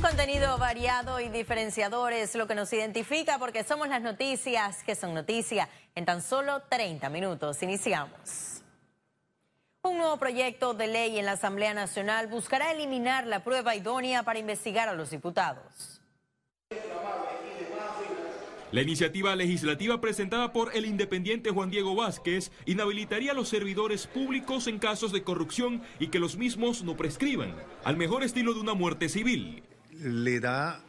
Contenido variado y diferenciador es lo que nos identifica porque somos las noticias que son noticia en tan solo 30 minutos. Iniciamos. Un nuevo proyecto de ley en la Asamblea Nacional buscará eliminar la prueba idónea para investigar a los diputados. La iniciativa legislativa presentada por el independiente Juan Diego Vázquez inhabilitaría a los servidores públicos en casos de corrupción y que los mismos no prescriban, al mejor estilo de una muerte civil. Le da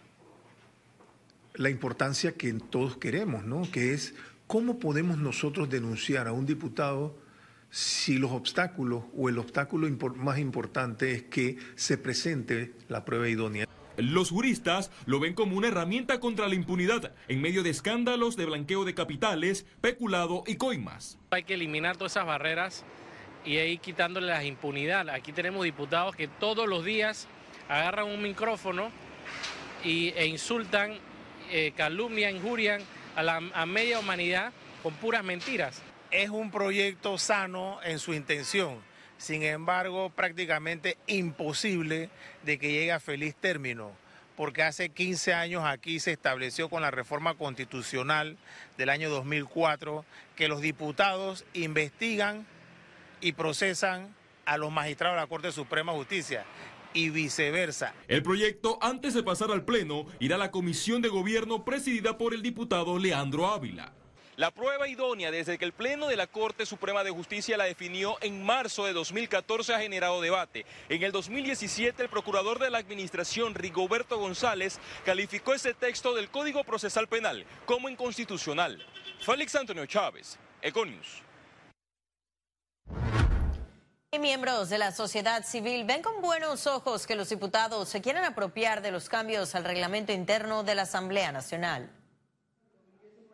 la importancia que todos queremos, ¿no? Que es cómo podemos nosotros denunciar a un diputado si los obstáculos o el obstáculo más importante es que se presente la prueba idónea. Los juristas lo ven como una herramienta contra la impunidad en medio de escándalos de blanqueo de capitales, peculado y coimas. Hay que eliminar todas esas barreras y ir quitándole la impunidad. Aquí tenemos diputados que todos los días agarran un micrófono y, e insultan, eh, calumnian, injurian a la a media humanidad con puras mentiras. Es un proyecto sano en su intención sin embargo prácticamente imposible de que llegue a feliz término, porque hace 15 años aquí se estableció con la reforma constitucional del año 2004 que los diputados investigan y procesan a los magistrados de la Corte Suprema de Justicia y viceversa. El proyecto, antes de pasar al Pleno, irá a la Comisión de Gobierno presidida por el diputado Leandro Ávila. La prueba idónea desde que el Pleno de la Corte Suprema de Justicia la definió en marzo de 2014 ha generado debate. En el 2017 el procurador de la Administración, Rigoberto González, calificó ese texto del Código Procesal Penal como inconstitucional. Félix Antonio Chávez, Econius. Miembros de la sociedad civil ven con buenos ojos que los diputados se quieran apropiar de los cambios al reglamento interno de la Asamblea Nacional.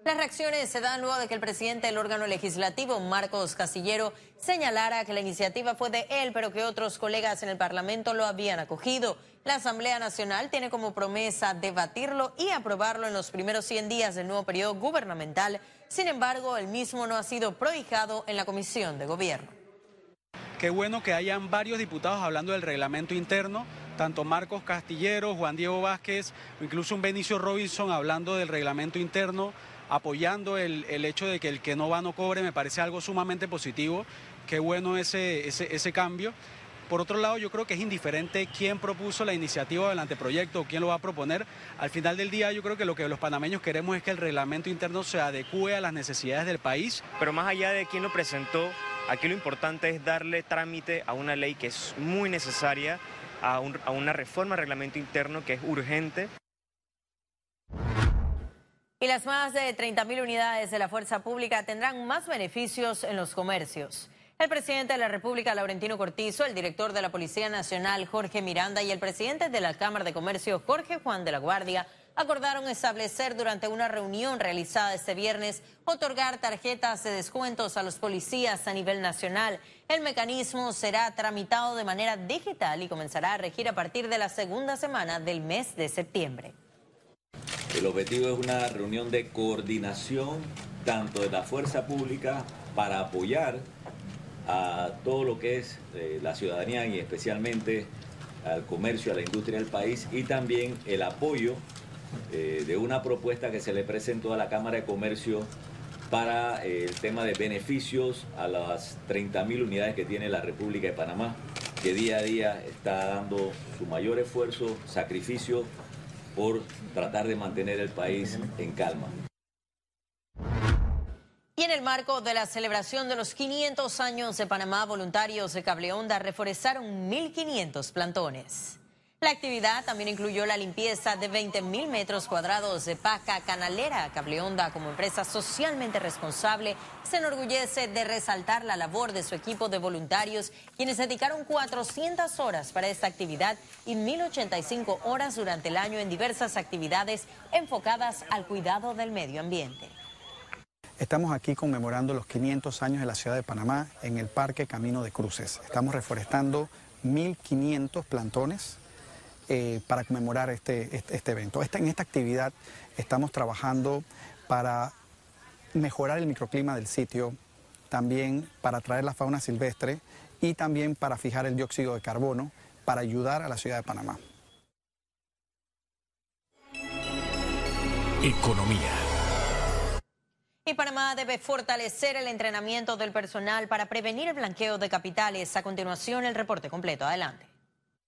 Las reacciones se dan luego de que el presidente del órgano legislativo, Marcos Castillero, señalara que la iniciativa fue de él, pero que otros colegas en el Parlamento lo habían acogido. La Asamblea Nacional tiene como promesa debatirlo y aprobarlo en los primeros 100 días del nuevo periodo gubernamental. Sin embargo, el mismo no ha sido prohijado en la Comisión de Gobierno. Qué bueno que hayan varios diputados hablando del reglamento interno tanto Marcos Castillero, Juan Diego Vázquez, incluso un Benicio Robinson hablando del reglamento interno apoyando el, hecho de que el que no va no cobre, me parece algo sumamente positivo. Qué bueno ese, ese, cambio. Por otro lado, yo creo que es indiferente quién propuso la iniciativa del anteproyecto o quién lo va a proponer. Al final del día, yo creo que lo que los panameños queremos es que el reglamento interno se adecue a las necesidades del país. Pero más allá de quién lo presentó, aquí lo importante es darle trámite a una ley que es muy necesaria, a, a una reforma al reglamento interno que es urgente. Y las más de 30.000 unidades de la fuerza pública tendrán más beneficios en los comercios. El presidente de la República, Laurentino Cortizo, el director de la Policía Nacional, Jorge Miranda, y el presidente de la Cámara de Comercio, Jorge Juan de la Guardia, acordaron establecer durante una reunión realizada este viernes otorgar tarjetas de descuentos a los policías a nivel nacional. El mecanismo será tramitado de manera digital y comenzará a regir a partir de la segunda semana del mes de septiembre. El objetivo es una reunión de coordinación tanto de la fuerza pública para apoyar a todo lo que es eh, la ciudadanía y especialmente al comercio, a la industria del país y también el apoyo eh, de una propuesta que se le presentó a la Cámara de Comercio para eh, el tema de beneficios a las 30.000 unidades que tiene la República de Panamá, que día a día está dando su mayor esfuerzo, sacrificio por tratar de mantener el país en calma. Y en el marco de la celebración de los 500 años de Panamá, voluntarios de Cableonda reforestaron 1.500 plantones. La actividad también incluyó la limpieza de 20 mil metros cuadrados de paca canalera. Cableonda, como empresa socialmente responsable, se enorgullece de resaltar la labor de su equipo de voluntarios, quienes dedicaron 400 horas para esta actividad y 1.085 horas durante el año en diversas actividades enfocadas al cuidado del medio ambiente. Estamos aquí conmemorando los 500 años de la ciudad de Panamá en el Parque Camino de Cruces. Estamos reforestando 1.500 plantones eh, para conmemorar este, este, este evento. en esta actividad estamos trabajando para mejorar el microclima del sitio, también para atraer la fauna silvestre y también para fijar el dióxido de carbono para ayudar a la ciudad de Panamá. Economía. Y Panamá debe fortalecer el entrenamiento del personal para prevenir el blanqueo de capitales. A continuación, el reporte completo. Adelante.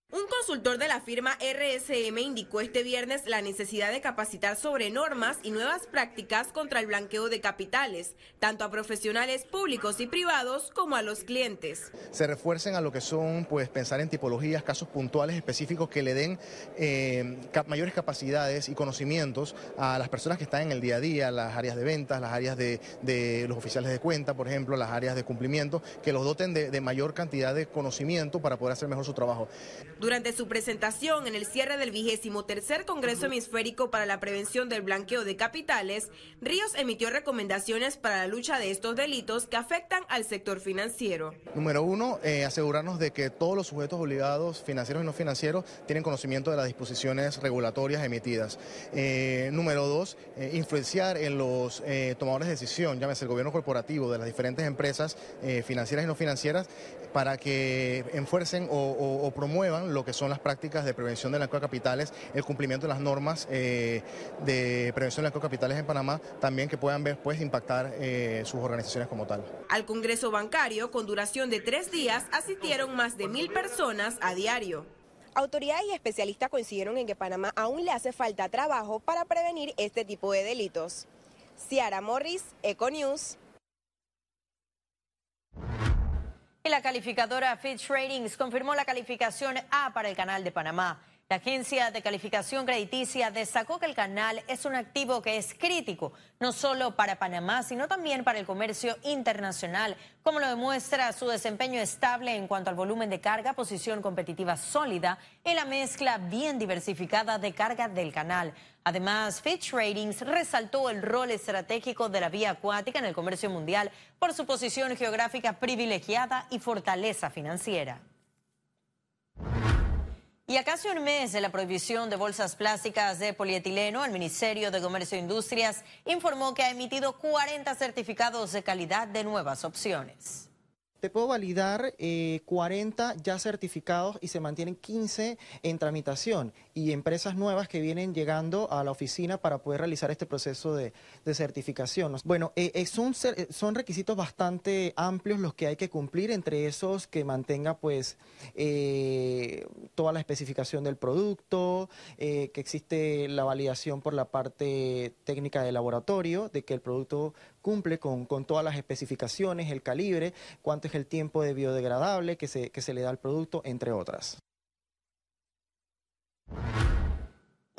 Un consultor de la firma RSM indicó este viernes la necesidad de capacitar sobre normas y nuevas prácticas contra el blanqueo de capitales, tanto a profesionales públicos y privados como a los clientes. Se refuercen a lo que son, pues, pensar en tipologías, casos puntuales específicos que le den eh, mayores capacidades y conocimientos a las personas que están en el día a día, las áreas de ventas, las áreas de, los oficiales de cuenta, por ejemplo, las áreas de cumplimiento, que los doten de, de mayor cantidad de conocimiento para poder hacer mejor su trabajo. Durante su presentación en el cierre del vigésimo tercer Congreso Hemisférico para la Prevención del Blanqueo de Capitales, Ríos emitió recomendaciones para la lucha de estos delitos que afectan al sector financiero. Número uno, eh, asegurarnos de que todos los sujetos obligados, financieros y no financieros, tienen conocimiento de las disposiciones regulatorias emitidas. Eh, número dos, eh, influenciar en los tomadores de decisión, llámese el gobierno corporativo de las diferentes empresas financieras y no financieras, para que enfuercen o promuevan lo que son las prácticas de prevención de blanqueo de capitales, el cumplimiento de las normas eh, de prevención de blanqueo de capitales en Panamá, también que puedan ver, pues, impactar eh, sus organizaciones como tal. Al Congreso Bancario, con duración de tres días, asistieron más de mil personas a diario. Autoridades y especialistas coincidieron en que Panamá aún le hace falta trabajo para prevenir este tipo de delitos. Ciara Morris, Econews. La calificadora Fitch Ratings confirmó la calificación A para el canal de Panamá. La agencia de calificación crediticia destacó que el canal es un activo que es crítico, no solo para Panamá, sino también para el comercio internacional, como lo demuestra su desempeño estable en cuanto al volumen de carga, posición competitiva sólida y la mezcla bien diversificada de carga del canal. Además, Fitch Ratings resaltó el rol estratégico de la vía acuática en el comercio mundial por su posición geográfica privilegiada y fortaleza financiera. Y a casi un mes de la prohibición de bolsas plásticas de polietileno, el Ministerio de Comercio e Industrias informó que ha emitido 40 certificados de calidad de nuevas opciones. Te puedo validar 40 eh, ya certificados y se mantienen 15 en tramitación y empresas nuevas que vienen llegando a la oficina para poder realizar este proceso de, certificación. Bueno, eh, eh, son, son requisitos bastante amplios los que hay que cumplir, entre esos que mantenga pues toda la especificación del producto, que existe la validación por la parte técnica del laboratorio, de que el producto cumple con, todas las especificaciones, el calibre, cuánto es el tiempo de biodegradable que se, que se le da al producto, entre otras.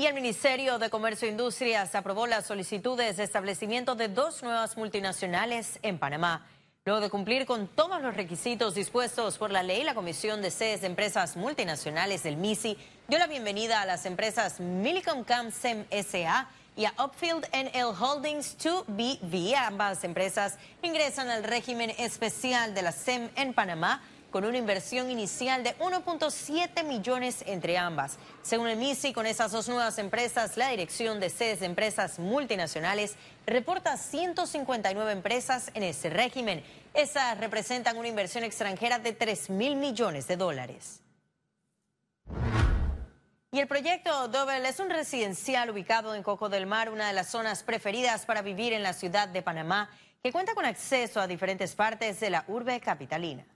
Y el Ministerio de Comercio e Industrias aprobó las solicitudes de establecimiento de dos nuevas multinacionales en Panamá. Luego de cumplir con todos los requisitos dispuestos por la ley, la Comisión de Sedes de Empresas Multinacionales del MISI dio la bienvenida a las empresas Milicom Camsem SA y a Upfield NL Holdings 2BV. Ambas empresas ingresan al régimen especial de la SEM en Panamá con una inversión inicial de 1.7 millones entre ambas. Según el MISI, con esas dos nuevas empresas, la Dirección de Sedes de Empresas Multinacionales reporta 159 empresas en ese régimen. Esas representan una inversión extranjera de 3 mil millones de dólares. Y el proyecto Double es un residencial ubicado en Coco del Mar, una de las zonas preferidas para vivir en la ciudad de Panamá, que cuenta con acceso a diferentes partes de la urbe capitalina.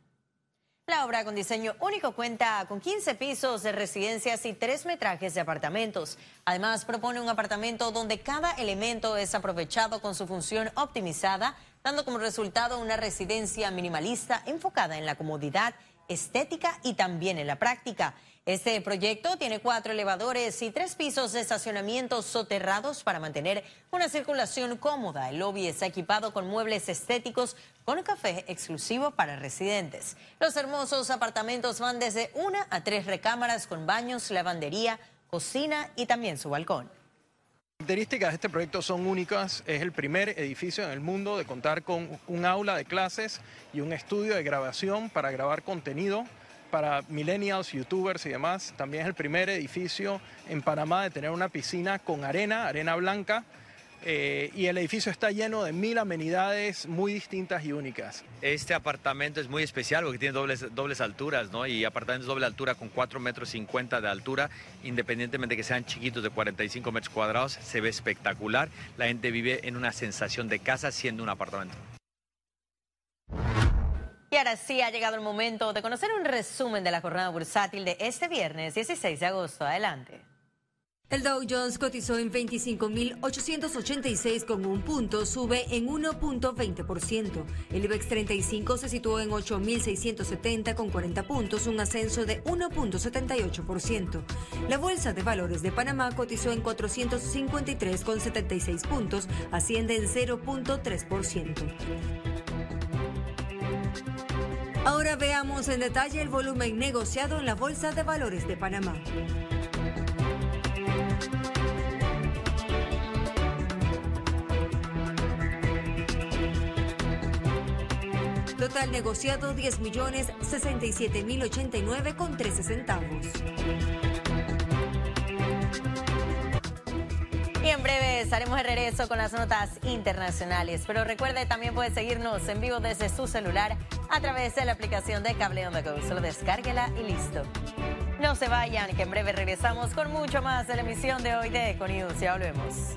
La obra con diseño único cuenta con 15 pisos de residencias y tres metrajes de apartamentos. Además, propone un apartamento donde cada elemento es aprovechado con su función optimizada, dando como resultado una residencia minimalista enfocada en la comodidad, estética y también en la práctica. Este proyecto tiene cuatro elevadores y tres pisos de estacionamiento soterrados para mantener una circulación cómoda. El lobby está equipado con muebles estéticos con café exclusivo para residentes. Los hermosos apartamentos van desde una a tres recámaras con baños, lavandería, cocina y también su balcón. Características de este proyecto son únicas. Es el primer edificio en el mundo de contar con un aula de clases y un estudio de grabación para grabar contenido para millennials, youtubers y demás. También es el primer edificio en Panamá de tener una piscina con arena, arena blanca, eh, y el edificio está lleno de mil amenidades muy distintas y únicas. Este apartamento es muy especial porque tiene dobles, dobles alturas, ¿no? Y apartamentos doble altura con 4 metros 50 de altura, independientemente de que sean chiquitos de 45 metros cuadrados, se ve espectacular. La gente vive en una sensación de casa siendo un apartamento. Y ahora sí ha llegado el momento de conocer un resumen de la jornada bursátil de este viernes 16 de agosto. Adelante. El Dow Jones cotizó en 25.886 con un punto, sube en 1.20%. El IBEX 35 se situó en 8.670 con 40 puntos, un ascenso de 1.78%. La Bolsa de Valores de Panamá cotizó en 453 con 76 puntos, asciende en 0.3%. Ahora veamos en detalle el volumen negociado en la Bolsa de Valores de Panamá. Total negociado 10 millones 67 mil 89 con 13 centavos. Y en breve estaremos de regreso con las notas internacionales. Pero recuerde, también puede seguirnos en vivo desde su celular a través de la aplicación de Cable On The Go. Solo descárguela y listo. No se vayan, que en breve regresamos con mucho más de la emisión de hoy de Econius. Ya volvemos.